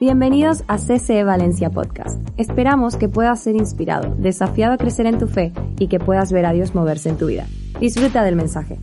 Bienvenidos a CCE Valencia Podcast. Esperamos que puedas ser inspirado, desafiado a crecer en tu fe y que puedas ver a Dios moverse en tu vida. Disfruta del mensaje.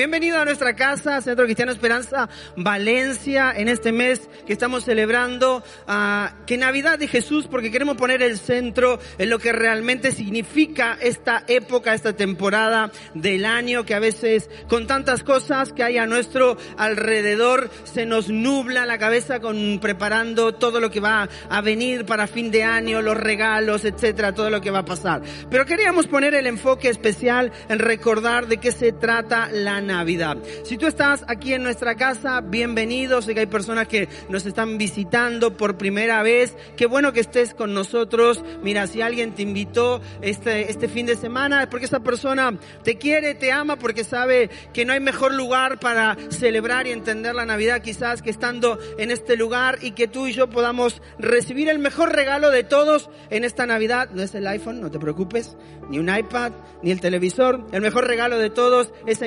Bienvenido a nuestra casa, Centro Cristiano Esperanza Valencia, en este mes que estamos celebrando uh, que Navidad de Jesús, porque queremos poner el centro en lo que realmente significa esta época, esta temporada del año, que a veces con tantas cosas que hay a nuestro alrededor se nos nubla la cabeza con preparando todo lo que va a venir para fin de año, los regalos, etcétera, todo lo que va a pasar. Pero queríamos poner el enfoque especial en recordar de qué se trata la Navidad. Si tú estás aquí en nuestra casa, bienvenido. Sé que hay personas que nos están visitando por primera vez. Qué bueno que estés con nosotros. Mira, si alguien te invitó este, este fin de semana, es porque esa persona te quiere, te ama, porque sabe que no hay mejor lugar para celebrar y entender la Navidad quizás que estando en este lugar y que tú y yo podamos recibir el mejor regalo de todos en esta Navidad. No es el iPhone, no te preocupes, ni un iPad, ni el televisor. El mejor regalo de todos es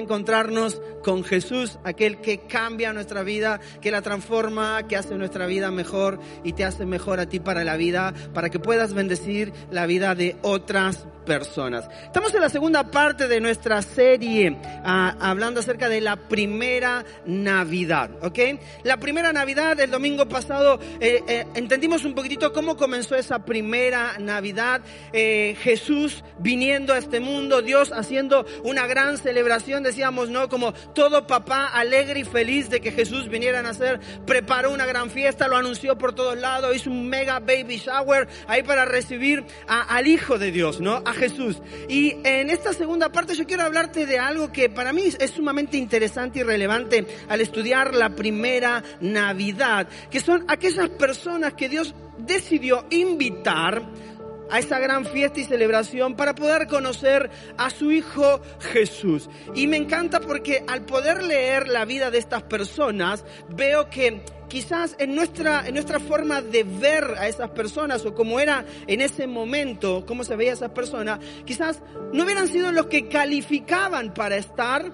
con Jesús, aquel que cambia nuestra vida, que la transforma, que hace nuestra vida mejor y te hace mejor a ti para la vida, para que puedas bendecir la vida de otras personas. Estamos en la segunda parte de nuestra serie ah, hablando acerca de la primera Navidad, ¿ok? La primera Navidad, el domingo pasado, eh, eh, entendimos un poquitito cómo comenzó esa primera Navidad, eh, Jesús viniendo a este mundo, Dios haciendo una gran celebración, decíamos, ¿no? Como todo papá alegre y feliz de que Jesús viniera a nacer, preparó una gran fiesta, lo anunció por todos lados, hizo un mega baby shower ahí para recibir al Hijo de Dios, ¿no? Jesús. Y en esta segunda parte yo quiero hablarte de algo que para mí es sumamente interesante y relevante al estudiar la primera Navidad, que son aquellas personas que Dios decidió invitar a esa gran fiesta y celebración para poder conocer a su Hijo Jesús. Y me encanta porque al poder leer la vida de estas personas, veo que quizás en nuestra, en nuestra forma de ver a esas personas o como era en ese momento, cómo se veía esas personas, quizás no hubieran sido los que calificaban para estar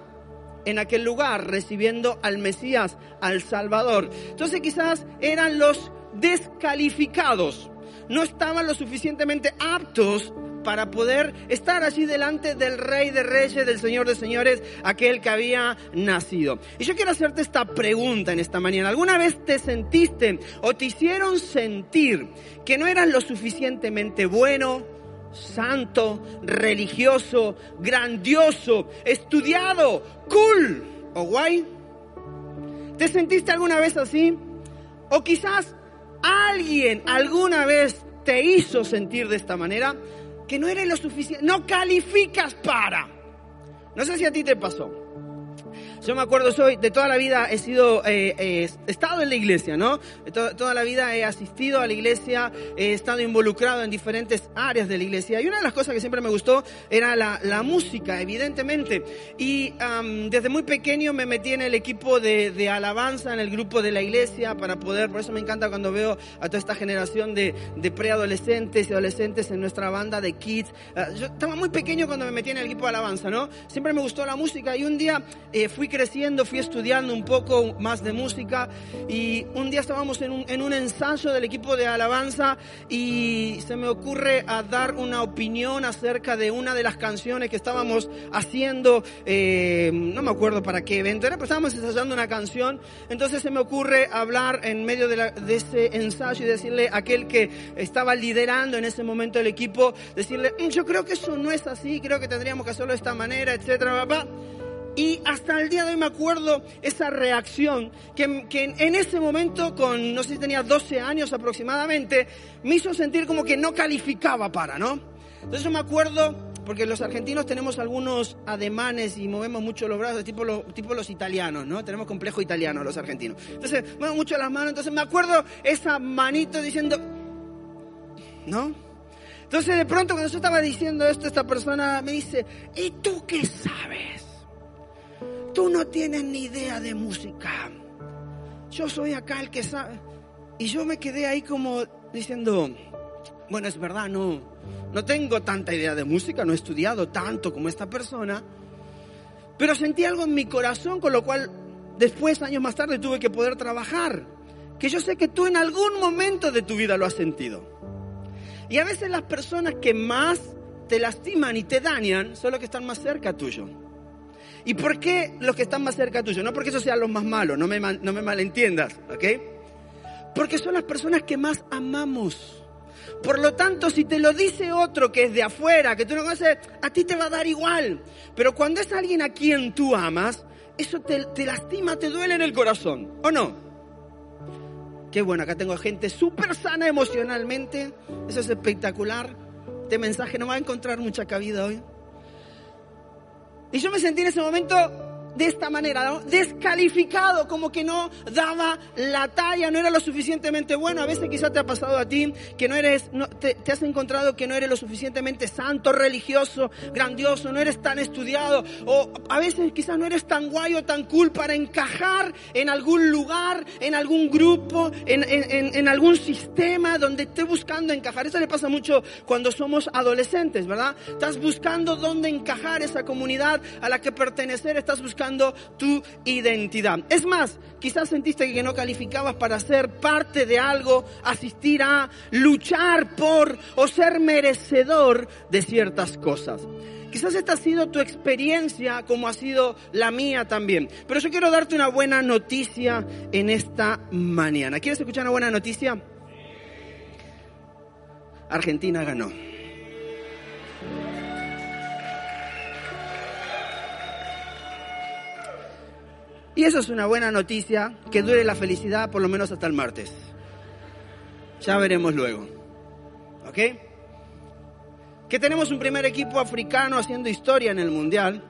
en aquel lugar recibiendo al Mesías, al Salvador. Entonces quizás eran los descalificados, no estaban lo suficientemente aptos para poder estar allí delante del Rey de Reyes, del Señor de Señores, aquel que había nacido. Y yo quiero hacerte esta pregunta en esta mañana. ¿Alguna vez te sentiste o te hicieron sentir que no eras lo suficientemente bueno, santo, religioso, grandioso, estudiado, cool o guay? ¿Te sentiste alguna vez así? O quizás alguien alguna vez te hizo sentir de esta manera que no eres lo suficiente, no calificas para. No sé si a ti te pasó. Yo me acuerdo, soy de toda la vida he sido, eh, eh, he estado en la iglesia, ¿no? toda la vida he asistido a la iglesia, he estado involucrado en diferentes áreas de la iglesia. Y una de las cosas que siempre me gustó era la, la música, evidentemente. Y desde muy pequeño me metí en el equipo de, de, alabanza, en el grupo de la iglesia, para poder, por eso me encanta cuando veo a toda esta generación de, de preadolescentes y adolescentes en nuestra banda de kids. Ah, yo estaba muy pequeño cuando me metí en el equipo de alabanza, ¿no? Siempre me gustó la música y un día eh, fui creciendo, fui estudiando un poco más de música y un día estábamos en un, en un ensayo del equipo de alabanza y se me ocurre a dar una opinión acerca de una de las canciones que estábamos haciendo, eh, no me acuerdo para qué evento era, pero estábamos ensayando una canción, entonces se me ocurre hablar en medio de, de ese ensayo y decirle a aquel que estaba liderando en ese momento el equipo, decirle, mm, yo creo que eso no es así, creo que tendríamos que hacerlo de esta manera, etcétera, papá. Y hasta el día de hoy me acuerdo esa reacción que, que, en ese momento, con no sé si tenía 12 años aproximadamente, me hizo sentir como que no calificaba para, ¿no? Entonces yo me acuerdo, porque los argentinos tenemos algunos ademanes y movemos mucho los brazos, tipo, lo, tipo los italianos, ¿no? Tenemos complejo italiano los argentinos. Entonces, muevo mucho las manos, entonces me acuerdo esa manito diciendo, ¿no? Entonces de pronto cuando yo estaba diciendo esto, esta persona me dice, ¿y tú qué sabes? Tú no tienes ni idea de música. Yo soy acá el que sabe. Y yo me quedé ahí como diciendo, bueno, es verdad, no, no tengo tanta idea de música, no he estudiado tanto como esta persona, pero sentí algo en mi corazón con lo cual después, años más tarde, tuve que poder trabajar. Que yo sé que tú en algún momento de tu vida lo has sentido. Y a veces las personas que más te lastiman y te dañan son los que están más cerca tuyo. ¿Y por qué los que están más cerca tuyo? No porque esos sean los más malos, no me, no me malentiendas, ¿ok? Porque son las personas que más amamos. Por lo tanto, si te lo dice otro que es de afuera, que tú no conoces, a ti te va a dar igual. Pero cuando es alguien a quien tú amas, eso te, te lastima, te duele en el corazón, ¿o no? Qué bueno, acá tengo gente súper sana emocionalmente. Eso es espectacular. Este mensaje no va a encontrar mucha cabida hoy. Y yo me sentí en ese momento de esta manera, descalificado, como que no daba la talla, no era lo suficientemente bueno. A veces quizás te ha pasado a ti que no eres, te, has encontrado que no eres lo suficientemente santo, religioso, grandioso, no eres tan estudiado, o a veces quizás no eres tan guay o tan cool para encajar en algún lugar, en algún grupo, en, en, en algún sistema donde esté buscando encajar. Eso le pasa mucho cuando somos adolescentes, ¿verdad? Estás buscando dónde encajar esa comunidad a la que pertenecer, estás buscando tu identidad. Es más, quizás sentiste que no calificabas para ser parte de algo, asistir a, luchar por o ser merecedor de ciertas cosas. Quizás esta ha sido tu experiencia como ha sido la mía también. Pero yo quiero darte una buena noticia en esta mañana. ¿Quieres escuchar una buena noticia? Argentina ganó. Y eso es una buena noticia, que dure la felicidad por lo menos hasta el martes. Ya veremos luego. ¿Ok? Que tenemos un primer equipo africano haciendo historia en el Mundial.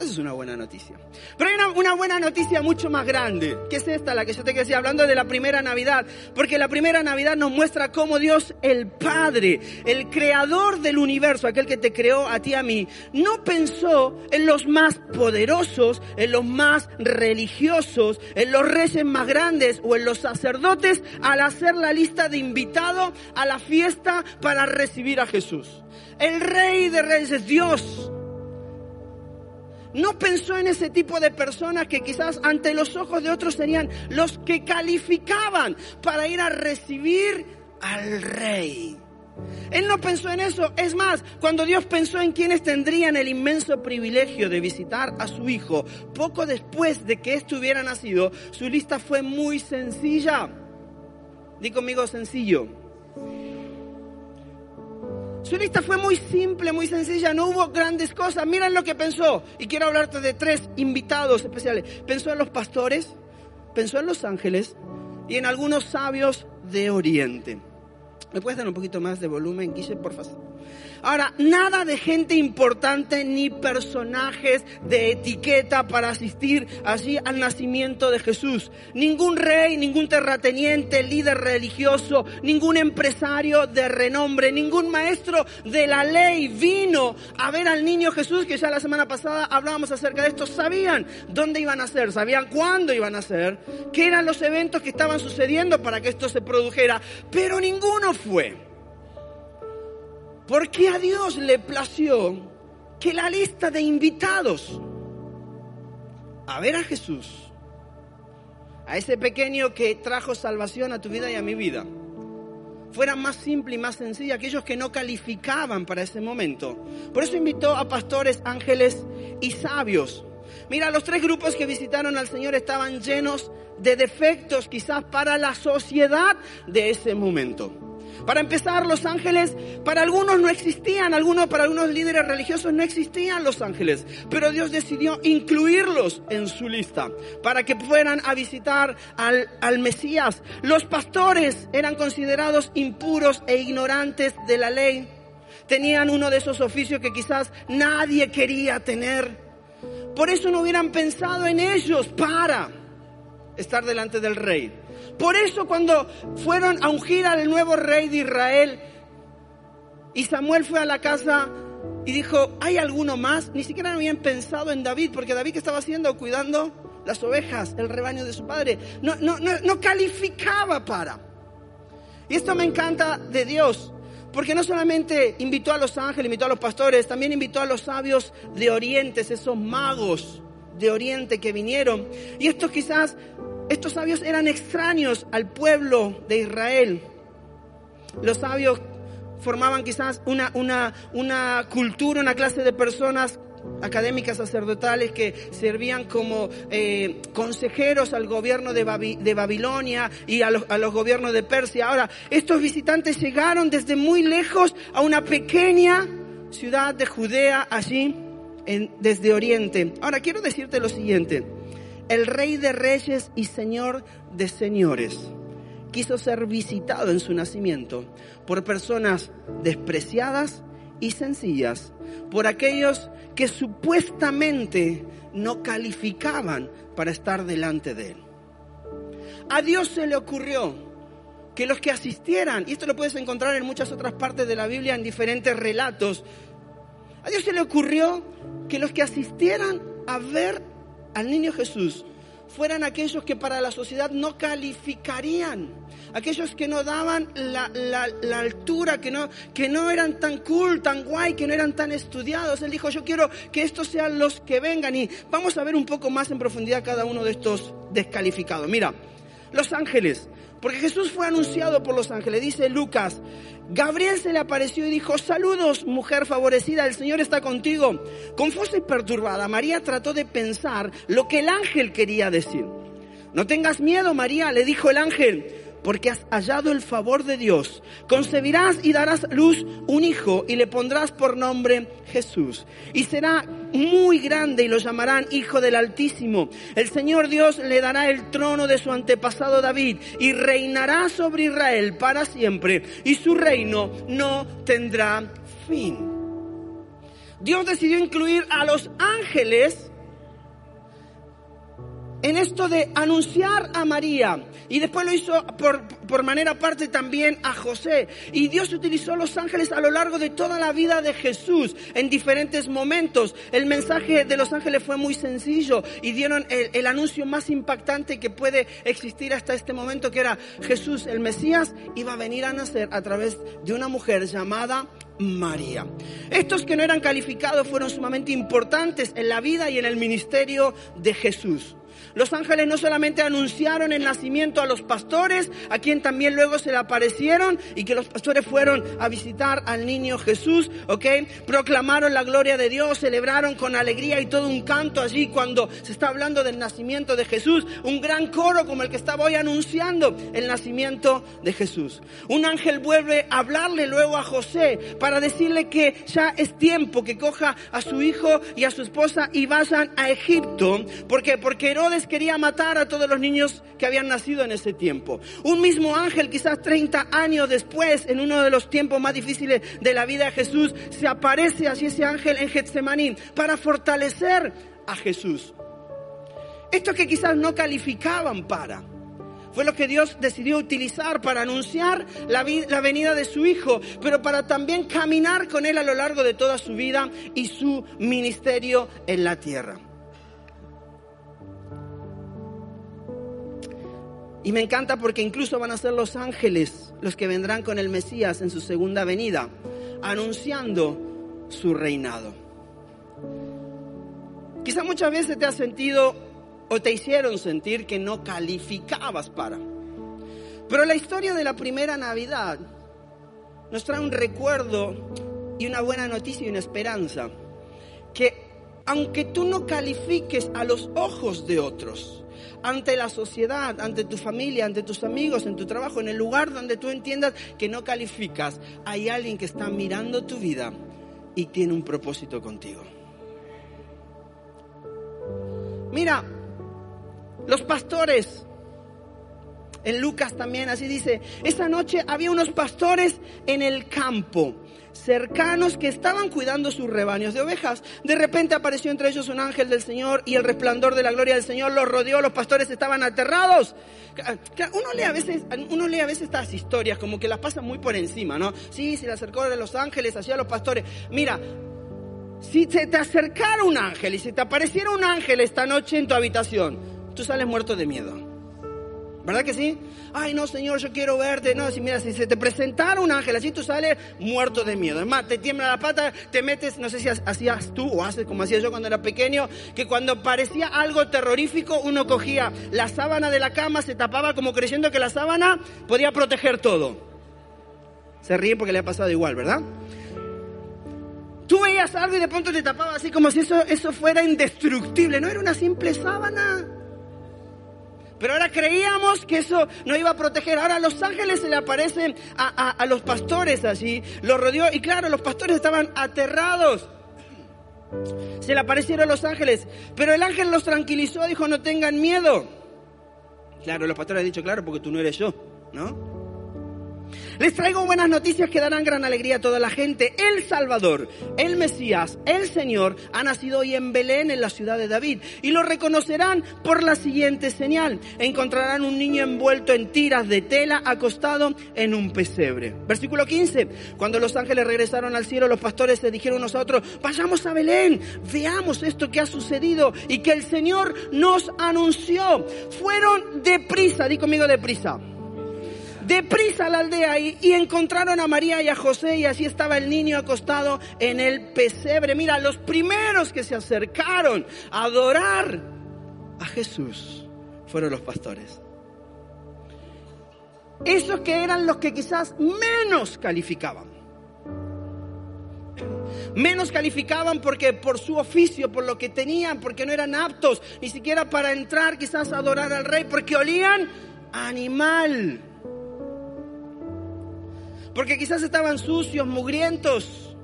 Esa es una buena noticia. Pero hay una, buena noticia mucho más grande, que es esta, la que yo te decía, hablando de la primera Navidad. Porque la primera Navidad nos muestra cómo Dios, el Padre, el creador del universo, aquel que te creó a ti y a mí, no pensó en los más poderosos, en los más religiosos, en los reyes más grandes o en los sacerdotes al hacer la lista de invitados a la fiesta para recibir a Jesús. El Rey de Reyes es Dios no pensó en ese tipo de personas que quizás ante los ojos de otros serían los que calificaban para ir a recibir al rey. Él no pensó en eso. Es más, cuando Dios pensó en quienes tendrían el inmenso privilegio de visitar a su hijo, poco después de que éste hubiera nacido, su lista fue muy sencilla. Di conmigo sencillo. Su lista fue muy simple, muy sencilla, no hubo grandes cosas. Miren lo que pensó. Y quiero hablarte de tres invitados especiales. Pensó en los pastores, pensó en los ángeles y en algunos sabios de Oriente. ¿Me puedes dar un poquito más de volumen, Guille, por favor? Ahora, nada de gente importante ni personajes de etiqueta para asistir allí al nacimiento de Jesús. Ningún rey, ningún terrateniente, líder religioso, ningún empresario de renombre, ningún maestro de la ley vino a ver al niño Jesús, que ya la semana pasada hablábamos acerca de esto. Sabían dónde iban a ser, sabían cuándo iban a ser, qué eran los eventos que estaban sucediendo para que esto se produjera, pero ninguno fue. Porque a Dios le plació que la lista de invitados a ver a Jesús, a ese pequeño que trajo salvación a tu vida y a mi vida, fuera más simple y más sencilla, aquellos que no calificaban para ese momento. Por eso invitó a pastores, ángeles y sabios. Mira, los tres grupos que visitaron al Señor estaban llenos de defectos quizás para la sociedad de ese momento. Para empezar, los ángeles para algunos no existían, algunos para algunos líderes religiosos no existían los ángeles, pero Dios decidió incluirlos en su lista para que fueran a visitar al, al Mesías. Los pastores eran considerados impuros e ignorantes de la ley. Tenían uno de esos oficios que quizás nadie quería tener. Por eso no hubieran pensado en ellos para estar delante del rey. Por eso cuando fueron a ungir al nuevo rey de Israel y Samuel fue a la casa y dijo, ¿hay alguno más? Ni siquiera habían pensado en David, porque David que estaba haciendo, cuidando las ovejas, el rebaño de su padre, no, no, no, no calificaba para. Y esto me encanta de Dios, porque no solamente invitó a los ángeles, invitó a los pastores, también invitó a los sabios de Oriente, esos magos de Oriente que vinieron. Y estos quizás, estos sabios eran extraños al pueblo de Israel. Los sabios formaban quizás una, una, una cultura, una clase de personas académicas sacerdotales que servían como eh, consejeros al gobierno de, Babilonia y a los, a los, gobiernos de Persia. Ahora, estos visitantes llegaron desde muy lejos a una pequeña ciudad de Judea, allí desde Oriente. Ahora, quiero decirte lo siguiente. El rey de reyes y señor de señores quiso ser visitado en su nacimiento por personas despreciadas y sencillas, por aquellos que supuestamente no calificaban para estar delante de él. A Dios se le ocurrió que los que asistieran, y esto lo puedes encontrar en muchas otras partes de la Biblia en diferentes relatos, a Dios se le ocurrió que los que asistieran a ver al niño Jesús fueran aquellos que para la sociedad no calificarían, aquellos que no daban la, la, altura, que no, que no eran tan cool, tan guay, que no eran tan estudiados. Él dijo, yo quiero que estos sean los que vengan y vamos a ver un poco más en profundidad cada uno de estos descalificados. Mira, los ángeles, porque Jesús fue anunciado por los ángeles, dice Lucas, Gabriel se le apareció y dijo, saludos mujer favorecida, el Señor está contigo. Confusa y perturbada, María trató de pensar lo que el ángel quería decir. No tengas miedo, María, le dijo el ángel porque has hallado el favor de Dios. Concebirás y darás luz un hijo y le pondrás por nombre Jesús. Y será muy grande y lo llamarán Hijo del Altísimo. El Señor Dios le dará el trono de su antepasado David y reinará sobre Israel para siempre y su reino no tendrá fin. Dios decidió incluir a los ángeles en esto de anunciar a María. Y después lo hizo por, por manera parte también a José. Y Dios utilizó los ángeles a lo largo de toda la vida de Jesús en diferentes momentos. El mensaje de los ángeles fue muy sencillo y dieron el, el anuncio más impactante que puede existir hasta este momento, que era Jesús, el Mesías, iba a venir a nacer a través de una mujer llamada María. Estos que no eran calificados fueron sumamente importantes en la vida y en el ministerio de Jesús. Los ángeles no solamente anunciaron el nacimiento a los pastores, a quien también luego se le aparecieron y que los pastores fueron a visitar al niño Jesús, ¿ok? Proclamaron la gloria de Dios, celebraron con alegría y todo un canto allí cuando se está hablando del nacimiento de Jesús, un gran coro como el que estaba hoy anunciando el nacimiento de Jesús. Un ángel vuelve a hablarle luego a José para decirle que ya es tiempo que coja a su hijo y a su esposa y vayan a Egipto. Porque Herodes quería matar a todos los niños que habían nacido en ese tiempo. Un mismo ángel, quizás 30 años después, en uno de los tiempos más difíciles de la vida de Jesús, se aparece así ese ángel en Getsemaní para fortalecer a Jesús. Esto que quizás no calificaban para. Fue lo que Dios decidió utilizar para anunciar la, la, venida de su Hijo, pero para también caminar con Él a lo largo de toda su vida y su ministerio en la tierra. Y me encanta porque incluso van a ser los ángeles los que vendrán con el Mesías en su segunda venida, anunciando su reinado. Quizá muchas veces te has sentido o te hicieron sentir que no calificabas para. Pero la historia de la primera Navidad nos trae un recuerdo y una buena noticia y una esperanza. Que aunque tú no califiques a los ojos de otros, ante la sociedad, ante tu familia, ante tus amigos, en tu trabajo, en el lugar donde tú entiendas que no calificas, hay alguien que está mirando tu vida y tiene un propósito contigo. Mira, los pastores, en Lucas también así dice, esa noche había unos pastores en el campo cercanos que estaban cuidando sus rebaños de ovejas. De repente apareció entre ellos un ángel del Señor y el resplandor de la gloria del Señor los rodeó, los pastores estaban aterrados. Uno lee a veces, uno lee a veces estas historias como que las pasa muy por encima, ¿no? Sí, se le acercó a los ángeles, hacia los pastores. Mira, si se te acercara un ángel y si te apareciera un ángel esta noche en tu habitación, tú sales muerto de miedo. ¿Verdad que sí? Ay, no, Señor, yo quiero verte. No, si mira, si se te presentara un ángel, así tú sales muerto de miedo. Es más, te tiembla la pata, te metes, no sé si hacías tú o haces como hacía yo cuando era pequeño, que cuando parecía algo terrorífico, uno cogía la sábana de la cama, se tapaba como creyendo que la sábana podía proteger todo. Se ríen porque le ha pasado igual, ¿verdad? Tú veías algo y de pronto te tapaba así como si eso, eso fuera indestructible. No era una simple sábana. Pero ahora creíamos que eso no iba a proteger. Ahora los ángeles se le aparecen a, los pastores así, los rodeó y claro, los pastores estaban aterrados. Se le aparecieron los ángeles, pero el ángel los tranquilizó, dijo, no tengan miedo. Claro, los pastores han dicho, claro, porque tú no eres yo, ¿no? Les traigo buenas noticias que darán gran alegría a toda la gente. El Salvador, el Mesías, el Señor, ha nacido hoy en Belén, en la ciudad de David. Y lo reconocerán por la siguiente señal. Encontrarán un niño envuelto en tiras de tela, acostado en un pesebre. Versículo 15. Cuando los ángeles regresaron al cielo, los pastores se dijeron unos a otros, vayamos a Belén, veamos esto que ha sucedido y que el Señor nos anunció. Fueron deprisa, di conmigo deprisa deprisa a la aldea y, y, encontraron a María y a José y así estaba el niño acostado en el pesebre. Mira, los primeros que se acercaron a adorar a Jesús fueron los pastores. Esos que eran los que quizás menos calificaban. Menos calificaban porque por su oficio, por lo que tenían, porque no eran aptos ni siquiera para entrar quizás a adorar al rey, porque olían animal porque quizás estaban sucios, mugrientos.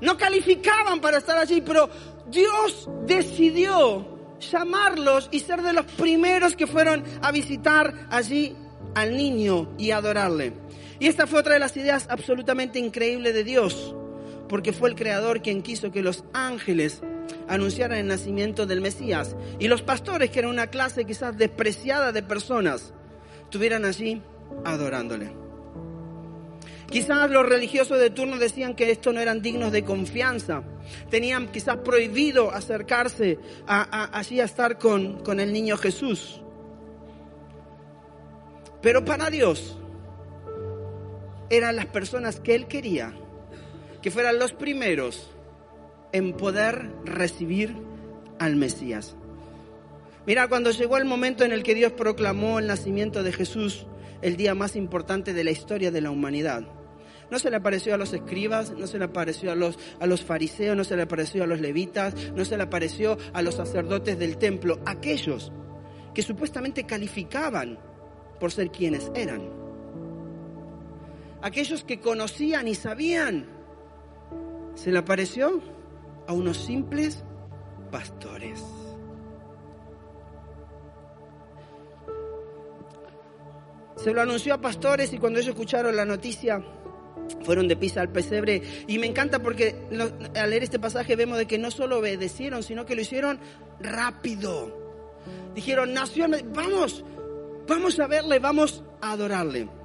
No calificaban para estar allí, pero Dios decidió llamarlos y ser de los primeros que fueron a visitar allí al niño y adorarle. Y esta fue otra de las ideas absolutamente increíbles de Dios, porque fue el Creador quien quiso que los ángeles anunciaran el nacimiento del Mesías y los pastores, que eran una clase quizás despreciada de personas, estuvieran allí adorándole. Quizás los religiosos de turno decían que estos no eran dignos de confianza. Tenían quizás prohibido acercarse a, así a estar con, con el niño Jesús. Pero para Dios eran las personas que Él quería que fueran los primeros en poder recibir al Mesías. Mira, cuando llegó el momento en el que Dios proclamó el nacimiento de Jesús, el día más importante de la historia de la humanidad, no se le apareció a los escribas, no se le apareció a los, a los fariseos, no se le apareció a los levitas, no se le apareció a los sacerdotes del templo, aquellos que supuestamente calificaban por ser quienes eran. Aquellos que conocían y sabían, se le apareció a unos simples pastores. Se lo anunció a pastores y cuando ellos escucharon la noticia, fueron de pisa al pesebre. Y me encanta porque al leer este pasaje vemos de que no solo obedecieron, sino que lo hicieron rápido. Dijeron, nación, vamos, vamos a verle, vamos a adorarle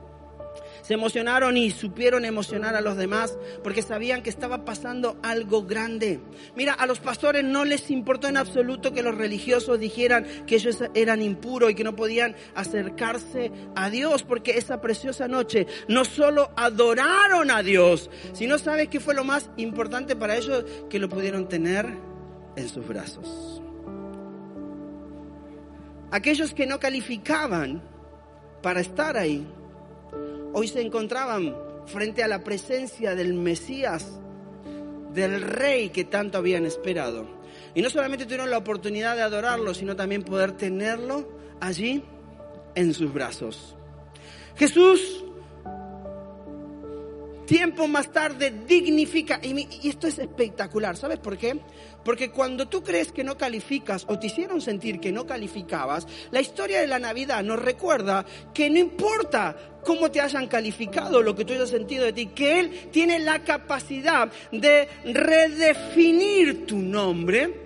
se emocionaron y supieron emocionar a los demás porque sabían que estaba pasando algo grande. Mira, a los pastores no les importó en absoluto que los religiosos dijeran que ellos eran impuros y que no podían acercarse a Dios porque esa preciosa noche no solo adoraron a Dios, sino sabes que fue lo más importante para ellos que lo pudieron tener en sus brazos. Aquellos que no calificaban para estar ahí, hoy se encontraban frente a la presencia del Mesías, del Rey que tanto habían esperado. Y no solamente tuvieron la oportunidad de adorarlo, sino también poder tenerlo allí en sus brazos. Jesús, tiempo más tarde, dignifica, y, esto es espectacular, ¿sabes por qué? Porque cuando tú crees que no calificas o te hicieron sentir que no calificabas, la historia de la Navidad nos recuerda que no importa cómo te hayan calificado, lo que tú hayas sentido de ti, que Él tiene la capacidad de redefinir tu nombre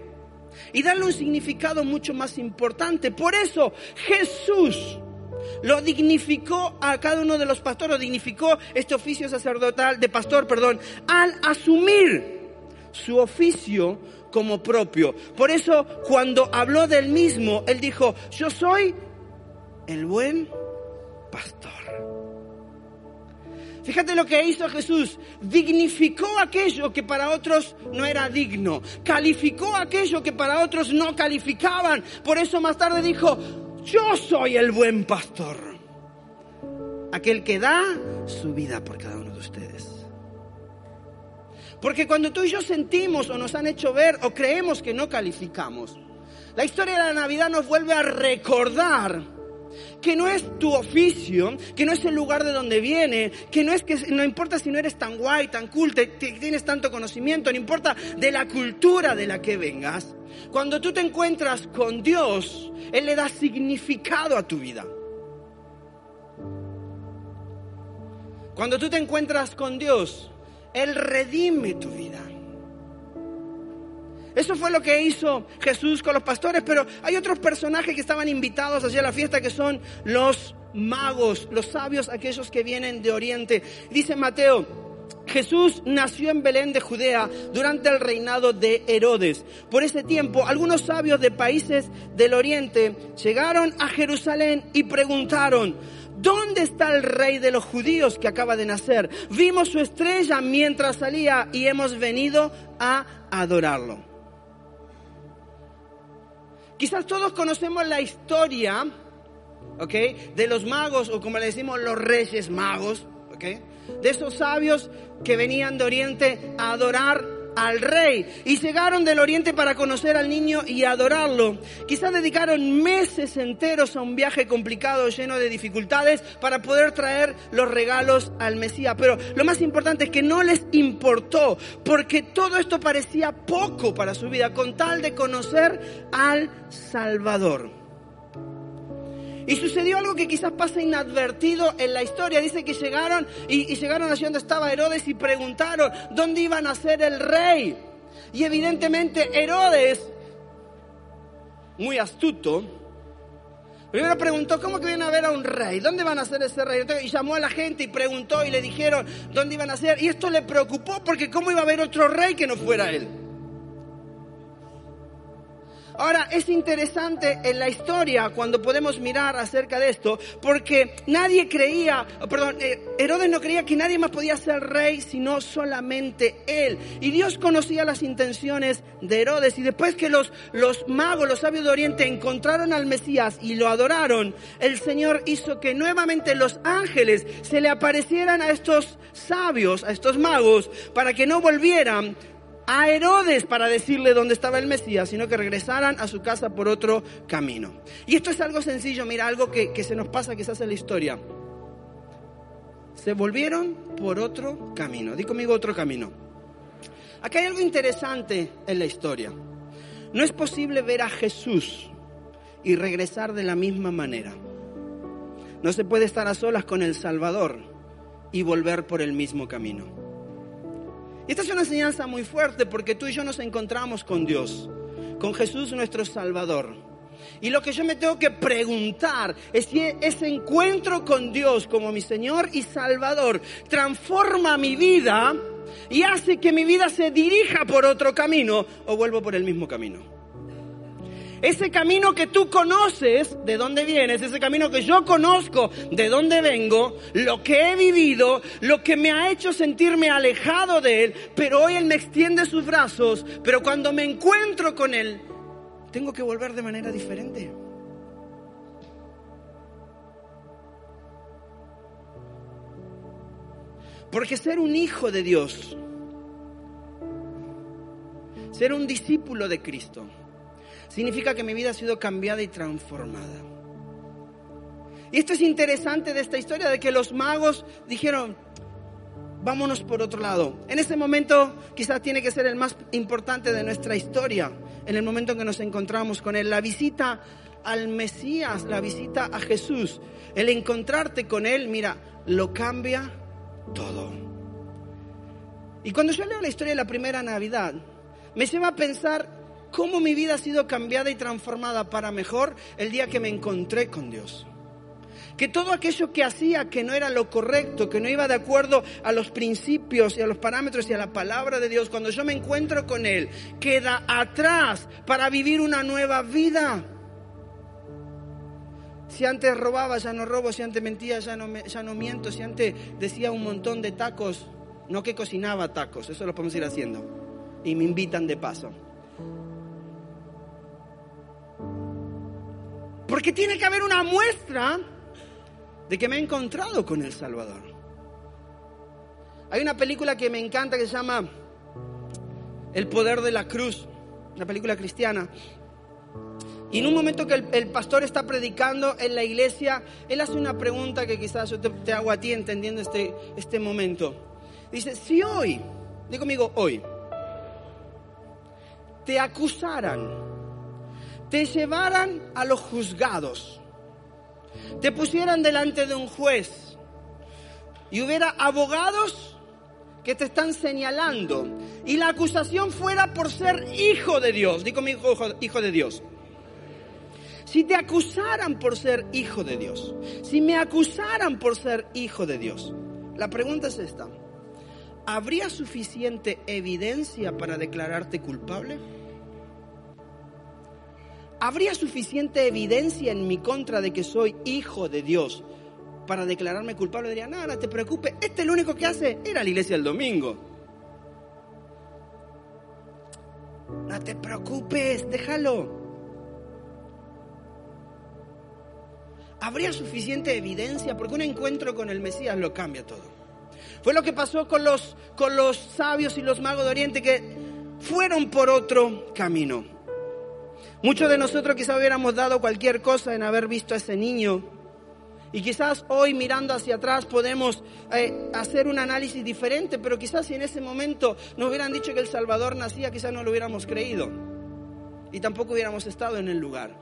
y darle un significado mucho más importante. Por eso Jesús lo dignificó a cada uno de los pastores, lo dignificó este oficio sacerdotal de pastor, perdón, al asumir su oficio como propio. Por eso cuando habló del mismo, él dijo, yo soy el buen pastor. Fíjate lo que hizo Jesús. Dignificó aquello que para otros no era digno. Calificó aquello que para otros no calificaban. Por eso más tarde dijo, yo soy el buen pastor. Aquel que da su vida por cada uno de ustedes. Porque cuando tú y yo sentimos o nos han hecho ver o creemos que no calificamos, la historia de la Navidad nos vuelve a recordar que no es tu oficio, que no es el lugar de donde viene, que no es que no importa si no eres tan guay, tan cool, tienes tanto conocimiento, no importa de la cultura de la que vengas. Cuando tú te encuentras con Dios, Él le da significado a tu vida. Cuando tú te encuentras con Dios, Él redime tu vida. Eso fue lo que hizo Jesús con los pastores, pero hay otros personajes que estaban invitados hacia la fiesta que son los magos, los sabios, aquellos que vienen de Oriente. Dice Mateo, Jesús nació en Belén de Judea durante el reinado de Herodes. Por ese tiempo, algunos sabios de países del oriente llegaron a Jerusalén y preguntaron, ¿dónde está el rey de los judíos que acaba de nacer? Vimos su estrella mientras salía y hemos venido a adorarlo. Quizás todos conocemos la historia, ¿ok? De los magos, o como le decimos, los reyes magos, ¿ok? De esos sabios que venían de Oriente a adorar al rey y llegaron del oriente para conocer al niño y adorarlo. Quizás dedicaron meses enteros a un viaje complicado lleno de dificultades para poder traer los regalos al Mesías. Pero lo más importante es que no les importó porque todo esto parecía poco para su vida con tal de conocer al Salvador. Y sucedió algo que quizás pasa inadvertido en la historia. Dice que llegaron y, llegaron allí donde estaba Herodes y preguntaron dónde iban a ser el rey. Y evidentemente Herodes, muy astuto, primero preguntó, ¿cómo que vienen a ver a un rey? ¿Dónde van a ser ese rey? y llamó a la gente y preguntó y le dijeron dónde iban a ser. Y esto le preocupó porque ¿cómo iba a haber otro rey que no fuera él? Ahora, es interesante en la historia cuando podemos mirar acerca de esto, porque nadie creía, perdón, eh, Herodes no creía que nadie más podía ser rey sino solamente él. Y Dios conocía las intenciones de Herodes. Y después que los, los magos, los sabios de Oriente encontraron al Mesías y lo adoraron, el Señor hizo que nuevamente los ángeles se le aparecieran a estos sabios, a estos magos, para que no volvieran a Herodes para decirle dónde estaba el Mesías, sino que regresaran a su casa por otro camino. Y esto es algo sencillo, mira, algo que, que se nos pasa quizás en la historia. Se volvieron por otro camino. Di conmigo otro camino. Aquí hay algo interesante en la historia. No es posible ver a Jesús y regresar de la misma manera. No se puede estar a solas con el Salvador y volver por el mismo camino. Y esta es una enseñanza muy fuerte porque tú y yo nos encontramos con Dios, con Jesús nuestro Salvador. Y lo que yo me tengo que preguntar es si ese encuentro con Dios como mi Señor y Salvador transforma mi vida y hace que mi vida se dirija por otro camino o vuelvo por el mismo camino. Ese camino que tú conoces de dónde vienes, ese camino que yo conozco de dónde vengo, lo que he vivido, lo que me ha hecho sentirme alejado de Él, pero hoy Él me extiende sus brazos, pero cuando me encuentro con Él, tengo que volver de manera diferente. Porque ser un hijo de Dios, ser un discípulo de Cristo, significa que mi vida ha sido cambiada y transformada. Y esto es interesante de esta historia, de que los magos dijeron, vámonos por otro lado. En ese momento quizás tiene que ser el más importante de nuestra historia, en el momento en que nos encontramos con Él. La visita al Mesías, la visita a Jesús, el encontrarte con Él, mira, lo cambia todo. Y cuando yo leo la historia de la primera Navidad, me lleva a pensar cómo mi vida ha sido cambiada y transformada para mejor el día que me encontré con Dios. Que todo aquello que hacía que no era lo correcto, que no iba de acuerdo a los principios y a los parámetros y a la palabra de Dios, cuando yo me encuentro con Él, queda atrás para vivir una nueva vida. Si antes robaba, ya no robo. Si antes mentía, ya no, miento. Si antes decía un montón de tacos, no que cocinaba tacos. Eso lo podemos ir haciendo. Y me invitan de paso. Porque tiene que haber una muestra de que me he encontrado con el Salvador. Hay una película que me encanta que se llama El poder de la cruz, una película cristiana. Y en un momento que el, pastor está predicando en la iglesia, él hace una pregunta que quizás yo te, hago a ti entendiendo este, este momento. Dice, si hoy, digo conmigo hoy, te acusaran te llevaran a los juzgados, te pusieran delante de un juez y hubiera abogados que te están señalando y la acusación fuera por ser hijo de Dios, digo mi hijo, hijo de Dios. Si te acusaran por ser hijo de Dios, si me acusaran por ser hijo de Dios, la pregunta es esta, ¿habría suficiente evidencia para declararte culpable? ¿Habría suficiente evidencia en mi contra de que soy hijo de Dios para declararme culpable? Diría, no, no te preocupes, este es el único que hace era la iglesia el domingo. No te preocupes, déjalo. ¿Habría suficiente evidencia? Porque un encuentro con el Mesías lo cambia todo. Fue lo que pasó con los, con los sabios y los magos de Oriente que fueron por otro camino. Muchos de nosotros quizás hubiéramos dado cualquier cosa en haber visto a ese niño. Y quizás hoy mirando hacia atrás podemos eh, hacer un análisis diferente, pero quizás si en ese momento nos hubieran dicho que el Salvador nacía, quizás no lo hubiéramos creído. Y tampoco hubiéramos estado en el lugar.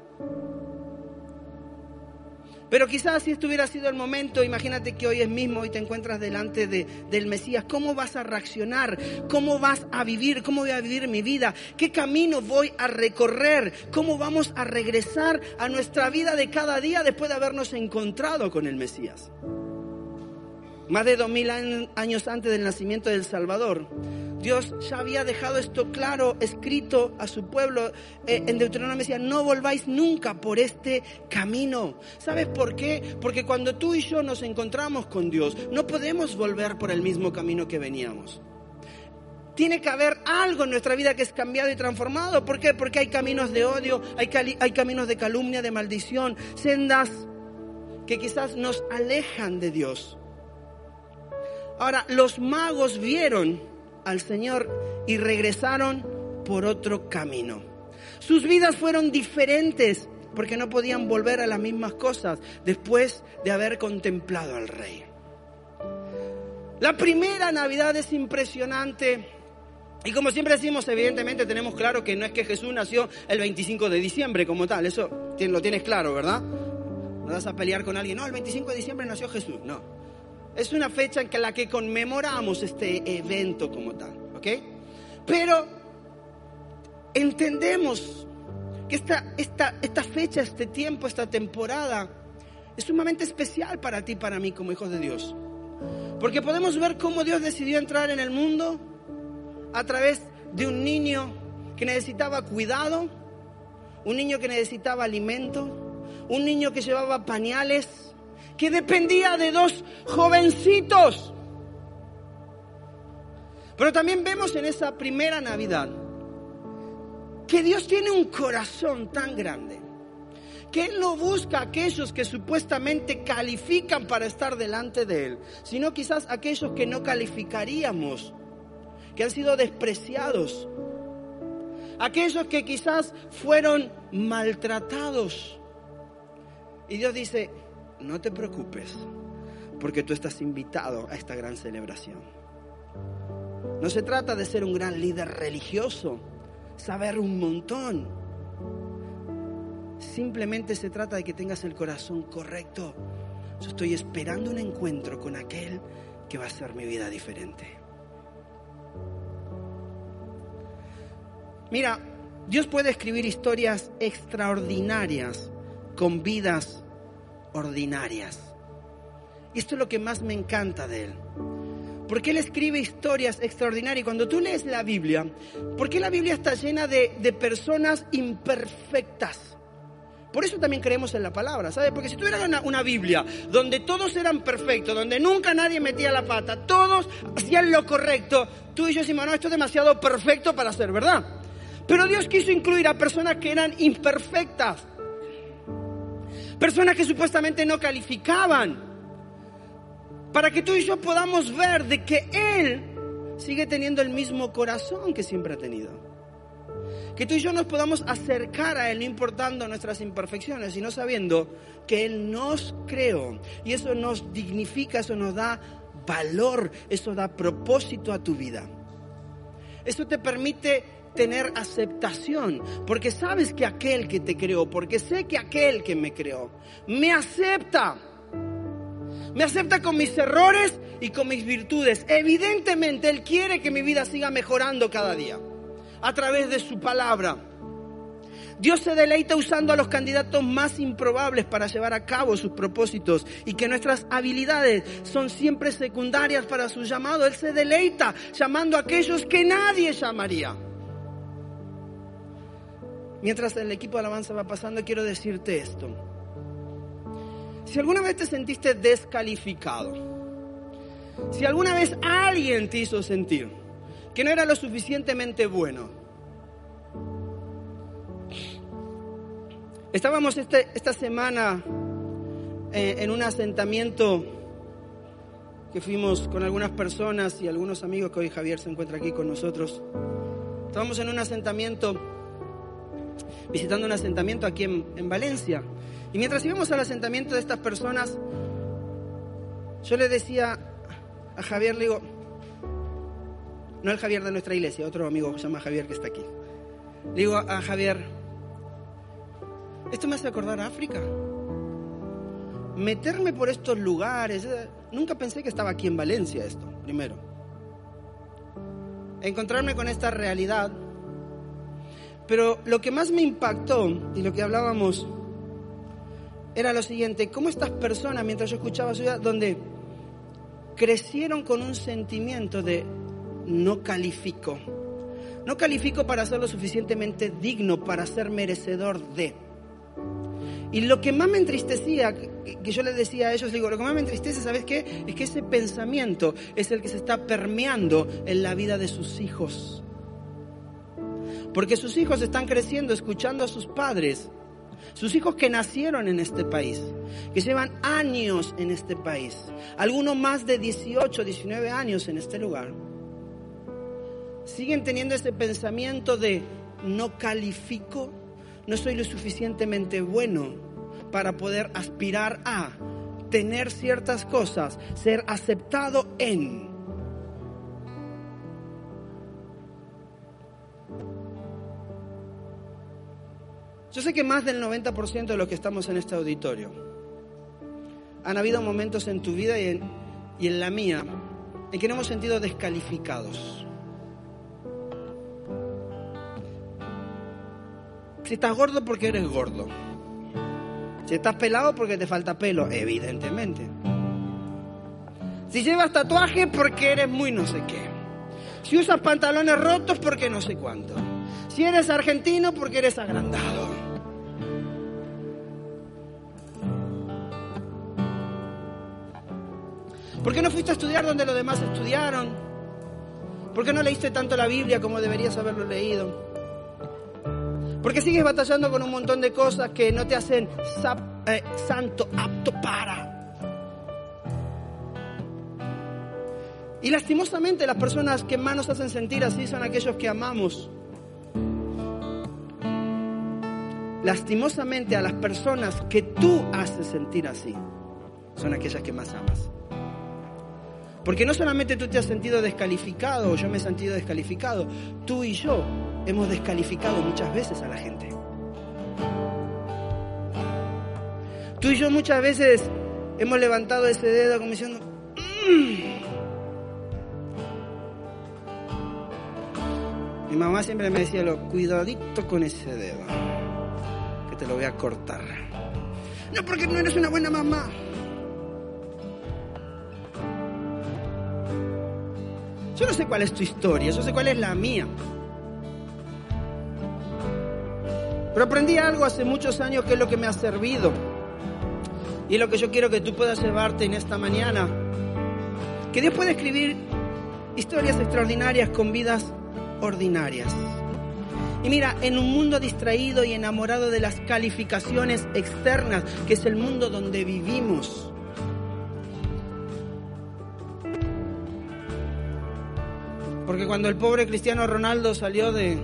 Pero quizás si esto hubiera sido el momento, imagínate que hoy es mismo y te encuentras delante de, del Mesías, ¿cómo vas a reaccionar? ¿Cómo vas a vivir? ¿Cómo voy a vivir mi vida? ¿Qué camino voy a recorrer? ¿Cómo vamos a regresar a nuestra vida de cada día después de habernos encontrado con el Mesías? Más de dos mil años antes del nacimiento del Salvador, Dios ya había dejado esto claro, escrito a su pueblo eh, en Deuteronomio. Decía, no volváis nunca por este camino. ¿Sabes por qué? Porque cuando tú y yo nos encontramos con Dios, no podemos volver por el mismo camino que veníamos. Tiene que haber algo en nuestra vida que es cambiado y transformado. ¿Por qué? Porque hay caminos de odio, hay, hay caminos de calumnia, de maldición, sendas que quizás nos alejan de Dios. Ahora, los magos vieron al Señor y regresaron por otro camino. Sus vidas fueron diferentes porque no podían volver a las mismas cosas después de haber contemplado al Rey. La primera Navidad es impresionante. Y como siempre decimos, evidentemente tenemos claro que no es que Jesús nació el 25 de diciembre como tal, eso lo tienes claro, ¿verdad? No vas a pelear con alguien, no, el 25 de diciembre nació Jesús, no. Es una fecha en la que conmemoramos este evento como tal, ¿ok? Pero entendemos que esta, esta, esta fecha, este tiempo, esta temporada es sumamente especial para ti para mí como hijos de Dios. Porque podemos ver cómo Dios decidió entrar en el mundo a través de un niño que necesitaba cuidado, un niño que necesitaba alimento, un niño que llevaba pañales, que dependía de dos jovencitos. Pero también vemos en esa primera Navidad que Dios tiene un corazón tan grande que Él no busca a aquellos que supuestamente califican para estar delante de Él, sino quizás aquellos que no calificaríamos, que han sido despreciados, aquellos que quizás fueron maltratados. Y Dios dice, no te preocupes, porque tú estás invitado a esta gran celebración. No se trata de ser un gran líder religioso, saber un montón. Simplemente se trata de que tengas el corazón correcto. Yo estoy esperando un encuentro con aquel que va a hacer mi vida diferente. Mira, Dios puede escribir historias extraordinarias con vidas Y esto es lo que más me encanta de él. Porque él escribe historias extraordinarias. Y cuando tú lees la Biblia, ¿por qué la Biblia está llena de, de personas imperfectas? Por eso también creemos en la palabra, ¿sabes? Porque si tuviera una, una Biblia donde todos eran perfectos, donde nunca nadie metía la pata, todos hacían lo correcto, tú y yo decimos, no, esto es demasiado perfecto para ser verdad. Pero Dios quiso incluir a personas que eran imperfectas, personas que supuestamente no calificaban, para que tú y yo podamos ver de que Él sigue teniendo el mismo corazón que siempre ha tenido. Que tú y yo nos podamos acercar a Él, no importando nuestras imperfecciones, sino sabiendo que Él nos creó. Y eso nos dignifica, eso nos da valor, eso da propósito a tu vida. Eso te permite tener aceptación, porque sabes que aquel que te creó, porque sé que aquel que me creó, me acepta. Me acepta con mis errores y con mis virtudes. Evidentemente Él quiere que mi vida siga mejorando cada día a través de su palabra. Dios se deleita usando a los candidatos más improbables para llevar a cabo sus propósitos y que nuestras habilidades son siempre secundarias para su llamado. Él se deleita llamando a aquellos que nadie llamaría. Mientras el equipo de alabanza va pasando, quiero decirte esto. Si alguna vez te sentiste descalificado, si alguna vez alguien te hizo sentir que no era lo suficientemente bueno, estábamos este, esta semana eh, en un asentamiento que fuimos con algunas personas y algunos amigos que hoy Javier se encuentra aquí con nosotros. Estábamos en un asentamiento, visitando un asentamiento aquí en, en Valencia. Y mientras íbamos al asentamiento de estas personas, yo le decía a Javier, le digo, no el Javier de nuestra iglesia, otro amigo que se llama Javier que está aquí. Le digo a Javier, esto me hace acordar a África. Meterme por estos lugares, eh, nunca pensé que estaba aquí en Valencia esto, primero. Encontrarme con esta realidad. Pero lo que más me impactó, y lo que hablábamos era lo siguiente, cómo estas personas, mientras yo escuchaba su vida, donde crecieron con un sentimiento de no califico, no califico para ser lo suficientemente digno, para ser merecedor de. Y lo que más me entristecía, que yo les decía a ellos, digo, lo que más me entristece, ¿sabes qué? Es que ese pensamiento es el que se está permeando en la vida de sus hijos. Porque sus hijos están creciendo escuchando a sus padres sus hijos que nacieron en este país, que llevan años en este país, algunos más de 18, 19 años en este lugar, siguen teniendo ese pensamiento de no califico, no soy lo suficientemente bueno para poder aspirar a tener ciertas cosas, ser aceptado en. Yo sé que más del 90% de los que estamos en este auditorio han habido momentos en tu vida y en, la mía en que nos hemos sentido descalificados. Si estás gordo porque eres gordo. Si estás pelado porque te falta pelo, evidentemente. Si llevas tatuaje porque eres muy no sé qué. Si usas pantalones rotos porque no sé cuánto. Si eres argentino porque eres agrandado. ¿Por qué no fuiste a estudiar donde los demás estudiaron? ¿Por qué no leíste tanto la Biblia como deberías haberlo leído? ¿Por qué sigues batallando con un montón de cosas que no te hacen eh, santo, apto para? Y lastimosamente las personas que más nos hacen sentir así son aquellos que amamos. Lastimosamente a las personas que tú haces sentir así son aquellas que más amas. Porque no solamente tú te has sentido descalificado o yo me he sentido descalificado, tú y yo hemos descalificado muchas veces a la gente. Tú y yo muchas veces hemos levantado ese dedo como diciendo, mm". mi mamá siempre me decía, lo cuidadito con ese dedo, que te lo voy a cortar. No, porque no eres una buena mamá. Yo no sé cuál es tu historia, yo sé cuál es la mía. Pero aprendí algo hace muchos años que es lo que me ha servido. Y es lo que yo quiero que tú puedas llevarte en esta mañana. Que Dios puede escribir historias extraordinarias con vidas ordinarias. Y mira, en un mundo distraído y enamorado de las calificaciones externas, que es el mundo donde vivimos, Porque cuando el pobre Cristiano Ronaldo salió de,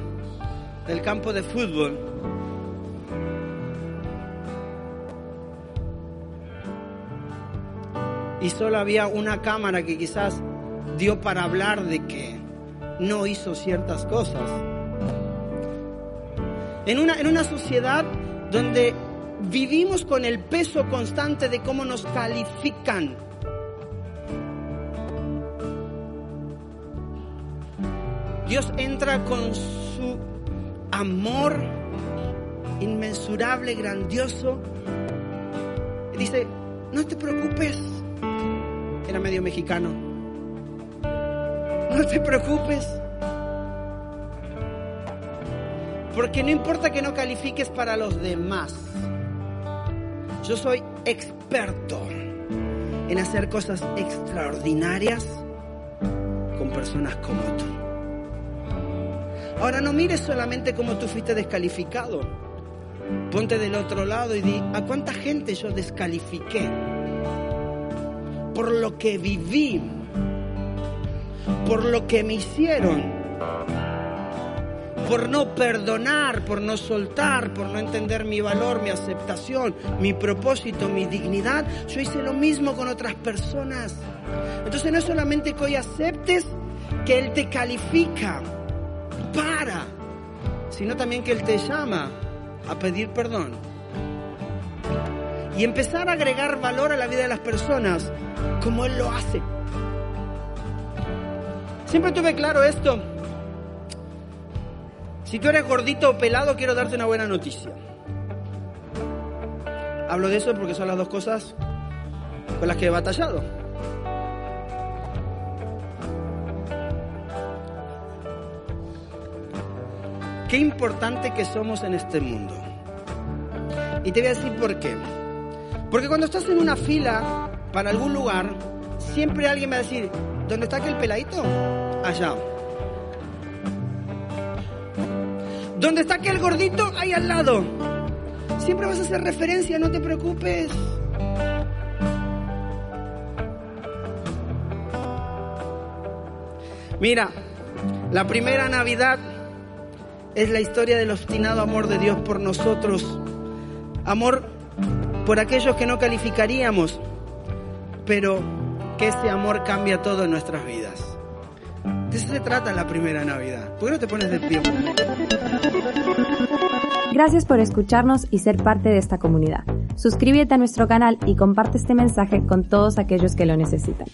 del campo de fútbol, y solo había una cámara que quizás dio para hablar de que no hizo ciertas cosas. En una, en una sociedad donde vivimos con el peso constante de cómo nos califican. Dios entra con su amor inmensurable, grandioso, y dice, no te preocupes, era medio mexicano, no te preocupes, porque no importa que no califiques para los demás, yo soy experto en hacer cosas extraordinarias con personas como tú. Ahora no mires solamente cómo tú fuiste descalificado. Ponte del otro lado y di, ¿a cuánta gente yo descalifiqué? Por lo que viví, por lo que me hicieron, por no perdonar, por no soltar, por no entender mi valor, mi aceptación, mi propósito, mi dignidad. Yo hice lo mismo con otras personas. Entonces no es solamente que hoy aceptes que Él te califica, para, sino también que Él te llama a pedir perdón. Y empezar a agregar valor a la vida de las personas como Él lo hace. Siempre tuve claro esto. Si tú eres gordito o pelado, quiero darte una buena noticia. Hablo de eso porque son las dos cosas con las que he batallado. Qué importante que somos en este mundo. Y te voy a decir por qué. Porque cuando estás en una fila para algún lugar, siempre alguien va a decir, ¿dónde está aquel peladito? Allá. ¿Dónde está aquel gordito? Ahí al lado. Siempre vas a hacer referencia, no te preocupes. Mira, la primera Navidad es la historia del obstinado amor de Dios por nosotros. Amor por aquellos que no calificaríamos, pero que ese amor cambia todo en nuestras vidas. De eso se trata la primera Navidad. ¿Por qué no te pones de pie? Gracias por escucharnos y ser parte de esta comunidad. Suscríbete a nuestro canal y comparte este mensaje con todos aquellos que lo necesitan.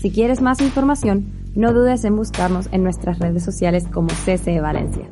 Si quieres más información, no dudes en buscarnos en nuestras redes sociales como CCE Valencia.